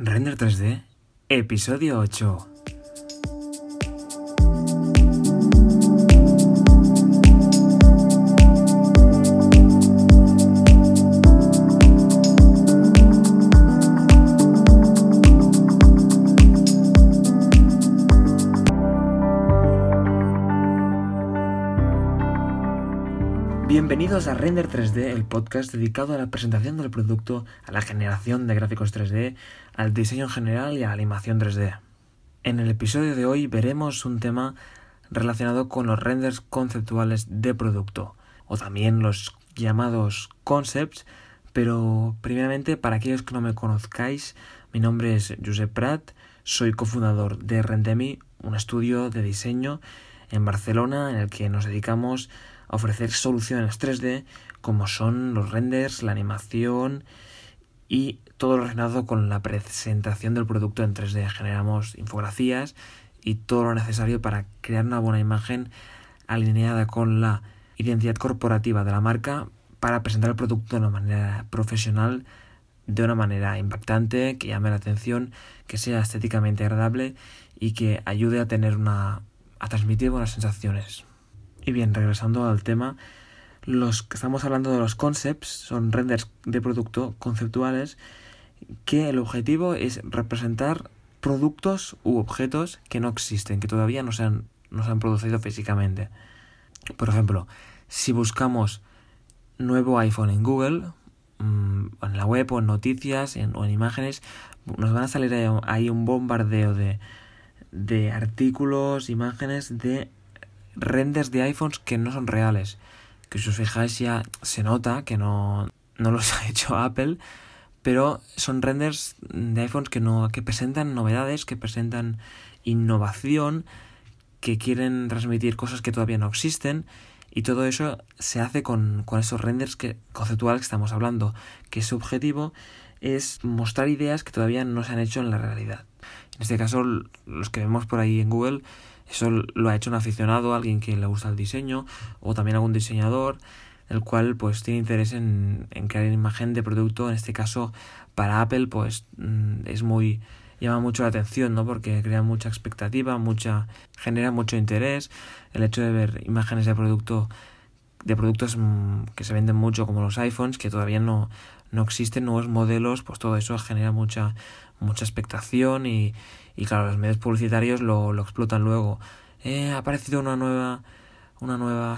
Render 3D, episodio 8. Bienvenidos a Render 3D, el podcast dedicado a la presentación del producto, a la generación de gráficos 3D, al diseño en general y a la animación 3D. En el episodio de hoy veremos un tema relacionado con los renders conceptuales de producto, o también los llamados concepts, pero primeramente para aquellos que no me conozcáis, mi nombre es Josep Prat, soy cofundador de Rendemi, un estudio de diseño en Barcelona en el que nos dedicamos a ofrecer soluciones 3D como son los renders, la animación y todo lo relacionado con la presentación del producto en 3D. Generamos infografías y todo lo necesario para crear una buena imagen alineada con la identidad corporativa de la marca para presentar el producto de una manera profesional, de una manera impactante, que llame la atención, que sea estéticamente agradable y que ayude a tener una a transmitir buenas sensaciones. Y bien, regresando al tema, los que estamos hablando de los concepts son renders de producto conceptuales que el objetivo es representar productos u objetos que no existen, que todavía no se han, no se han producido físicamente. Por ejemplo, si buscamos nuevo iPhone en Google, mm, en la web o en noticias o en imágenes, nos van a salir ahí un bombardeo de, de artículos, imágenes de renders de iPhones que no son reales. Que si os fijáis ya se nota que no, no los ha hecho Apple, pero son renders de iPhones que no que presentan novedades, que presentan innovación, que quieren transmitir cosas que todavía no existen y todo eso se hace con, con esos renders que, conceptuales que estamos hablando, que su objetivo es mostrar ideas que todavía no se han hecho en la realidad. En este caso, los que vemos por ahí en Google, eso lo ha hecho un aficionado, alguien que le gusta el diseño, o también algún diseñador, el cual pues tiene interés en, crear imagen de producto, en este caso para Apple pues mm, es muy llama mucho la atención, ¿no? Porque crea mucha expectativa, mucha genera mucho interés el hecho de ver imágenes de producto de productos mm, que se venden mucho como los iPhones que todavía no no existen nuevos modelos, pues todo eso genera mucha mucha expectación y, y claro, los medios publicitarios lo, lo explotan luego. Eh, ha aparecido una nueva una nueva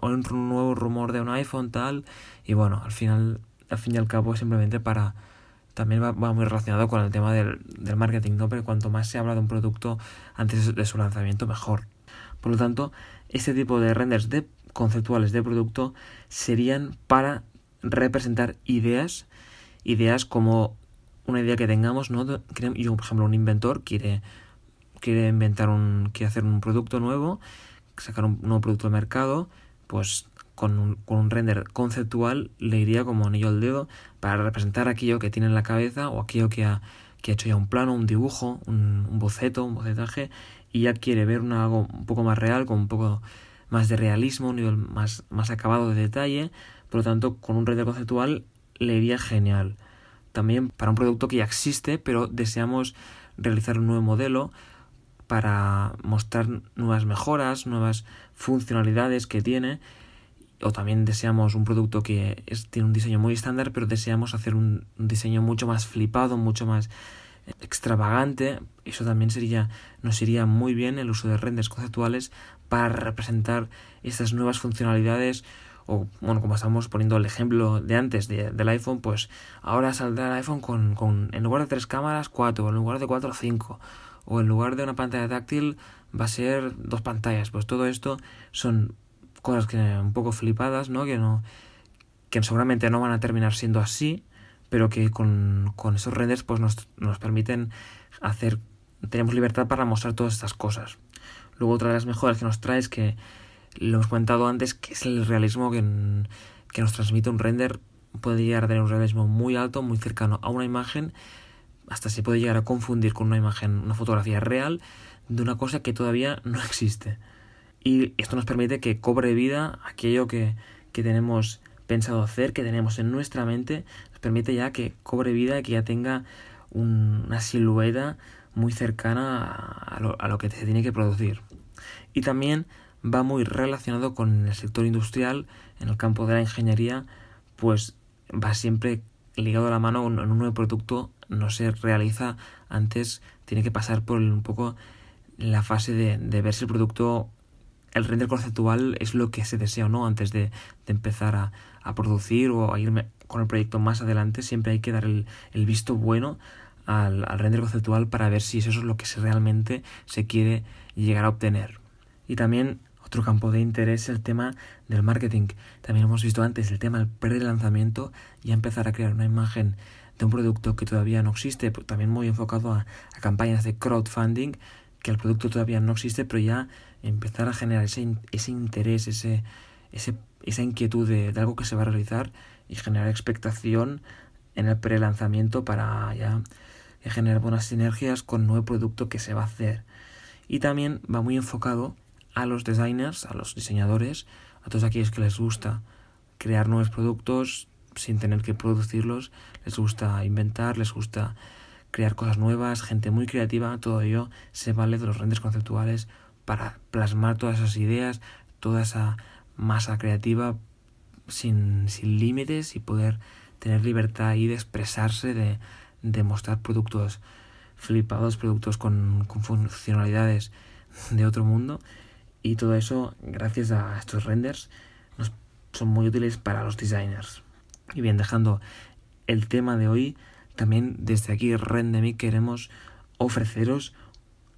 o un nuevo rumor de un iPhone tal. Y bueno al final al fin y al cabo simplemente para también va, muy relacionado con el tema del, del, marketing no pero cuanto más se habla de un producto antes de su lanzamiento mejor. Por lo tanto este tipo de renders de conceptuales de producto serían para representar ideas ideas como una idea que tengamos no yo por ejemplo un inventor quiere quiere inventar un quiere hacer un producto nuevo sacar un nuevo producto al mercado, pues con un, con un render conceptual le iría como anillo al dedo para representar aquello que tiene en la cabeza o aquello que ha, que ha hecho ya un plano, un dibujo, un, boceto, un bocetaje y ya quiere ver una, algo un poco más real, con un poco más de realismo, un nivel más, más acabado de detalle, por lo tanto con un render conceptual le iría genial. También para un producto que ya existe, pero deseamos realizar un nuevo modelo, para mostrar nuevas mejoras, nuevas funcionalidades que tiene. O también deseamos un producto que tiene un diseño muy estándar, pero deseamos hacer un, diseño mucho más flipado, mucho más extravagante. Eso también sería, nos iría muy bien el uso de renders conceptuales para representar estas nuevas funcionalidades o bueno, como estamos poniendo el ejemplo de antes del iPhone, pues ahora saldrá el iPhone con, con en lugar de tres cámaras, cuatro, en lugar de cuatro, cinco, o en lugar de una pantalla táctil va a ser dos pantallas. Pues todo esto son cosas que un poco flipadas, ¿no? Que no que seguramente no van a terminar siendo así, pero que con, con esos renders pues nos, nos permiten hacer tenemos libertad para mostrar todas estas cosas. Luego otra de las mejoras que nos trae es que lo hemos comentado antes que es el realismo que, que nos transmite un render puede llegar a tener un realismo muy alto, muy cercano a una imagen hasta se puede llegar a confundir con una imagen, una fotografía real de una cosa que todavía no existe. Y esto nos permite que cobre vida aquello que, que tenemos pensado hacer, que tenemos en nuestra mente, nos permite ya que cobre vida y que ya tenga una silueta muy cercana a lo, a lo que se tiene que producir. Y también va muy relacionado con el sector industrial, en el campo de la ingeniería, pues va siempre ligado a la mano en un nuevo producto, no se realiza antes, tiene que pasar por un poco la fase de, ver si el producto, el render conceptual es lo que se desea o no antes de, empezar a, producir o a irme con el proyecto más adelante, siempre hay que dar el, el visto bueno al, al render conceptual para ver si eso es lo que se realmente se quiere llegar a obtener. Y también otro campo de interés es el tema del marketing. También hemos visto antes el tema del pre-lanzamiento y empezar a crear una imagen de un producto que todavía no existe, también muy enfocado a, a, campañas de crowdfunding, que el producto todavía no existe, pero ya empezar a generar ese, ese interés, ese, ese, esa inquietud de, de, algo que se va a realizar y generar expectación en el pre-lanzamiento para ya generar buenas sinergias con el nuevo producto que se va a hacer. Y también va muy enfocado a los designers, a los diseñadores, a todos aquellos que les gusta crear nuevos productos sin tener que producirlos, les gusta inventar, les gusta crear cosas nuevas, gente muy creativa, todo ello se vale de los renders conceptuales para plasmar todas esas ideas, toda esa masa creativa sin, sin límites y poder tener libertad ahí de expresarse, de, de mostrar productos flipados, productos con, con funcionalidades de otro mundo y todo eso, gracias a estos renders, son muy útiles para los designers. Y bien, dejando el tema de hoy, también desde aquí Rendemi queremos ofreceros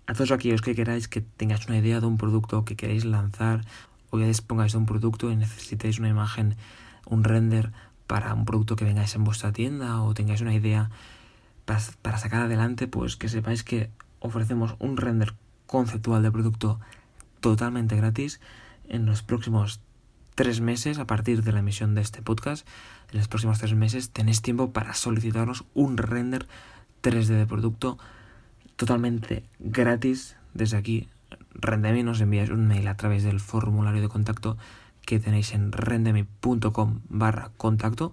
a todos aquellos que queráis que tengáis una idea de un producto que queréis lanzar o ya dispongáis de un producto y necesitéis una imagen, un render para un producto que vengáis en vuestra tienda o tengáis una idea para sacar adelante, pues que sepáis que ofrecemos un render conceptual de producto totalmente gratis en los próximos tres meses a partir de la emisión de este podcast. En los próximos tres meses tenéis tiempo para solicitarnos un render 3D de producto totalmente gratis. Desde aquí, Rendemi nos enviáis un mail a través del formulario de contacto que tenéis en rendemi.com barra contacto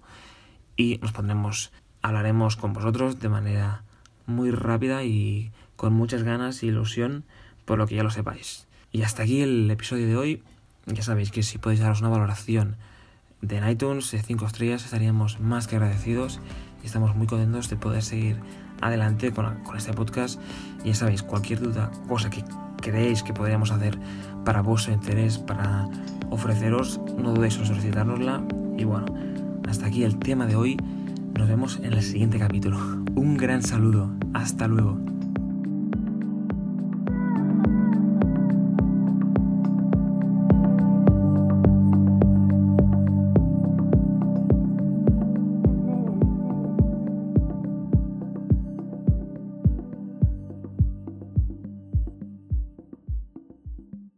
y nos pondremos, hablaremos con vosotros de manera muy rápida y con muchas ganas e ilusión, por lo que ya lo sepáis. Y hasta aquí el episodio de hoy. Ya sabéis que si podéis daros una valoración de iTunes de 5 estrellas estaríamos más que agradecidos y estamos muy contentos de poder seguir adelante con, este podcast. Y ya sabéis, cualquier duda, cosa que creéis que podríamos hacer para vuestro interés, para ofreceros, no dudéis en solicitárnosla. Y bueno, hasta aquí el tema de hoy. Nos vemos en el siguiente capítulo. Un gran saludo. Hasta luego.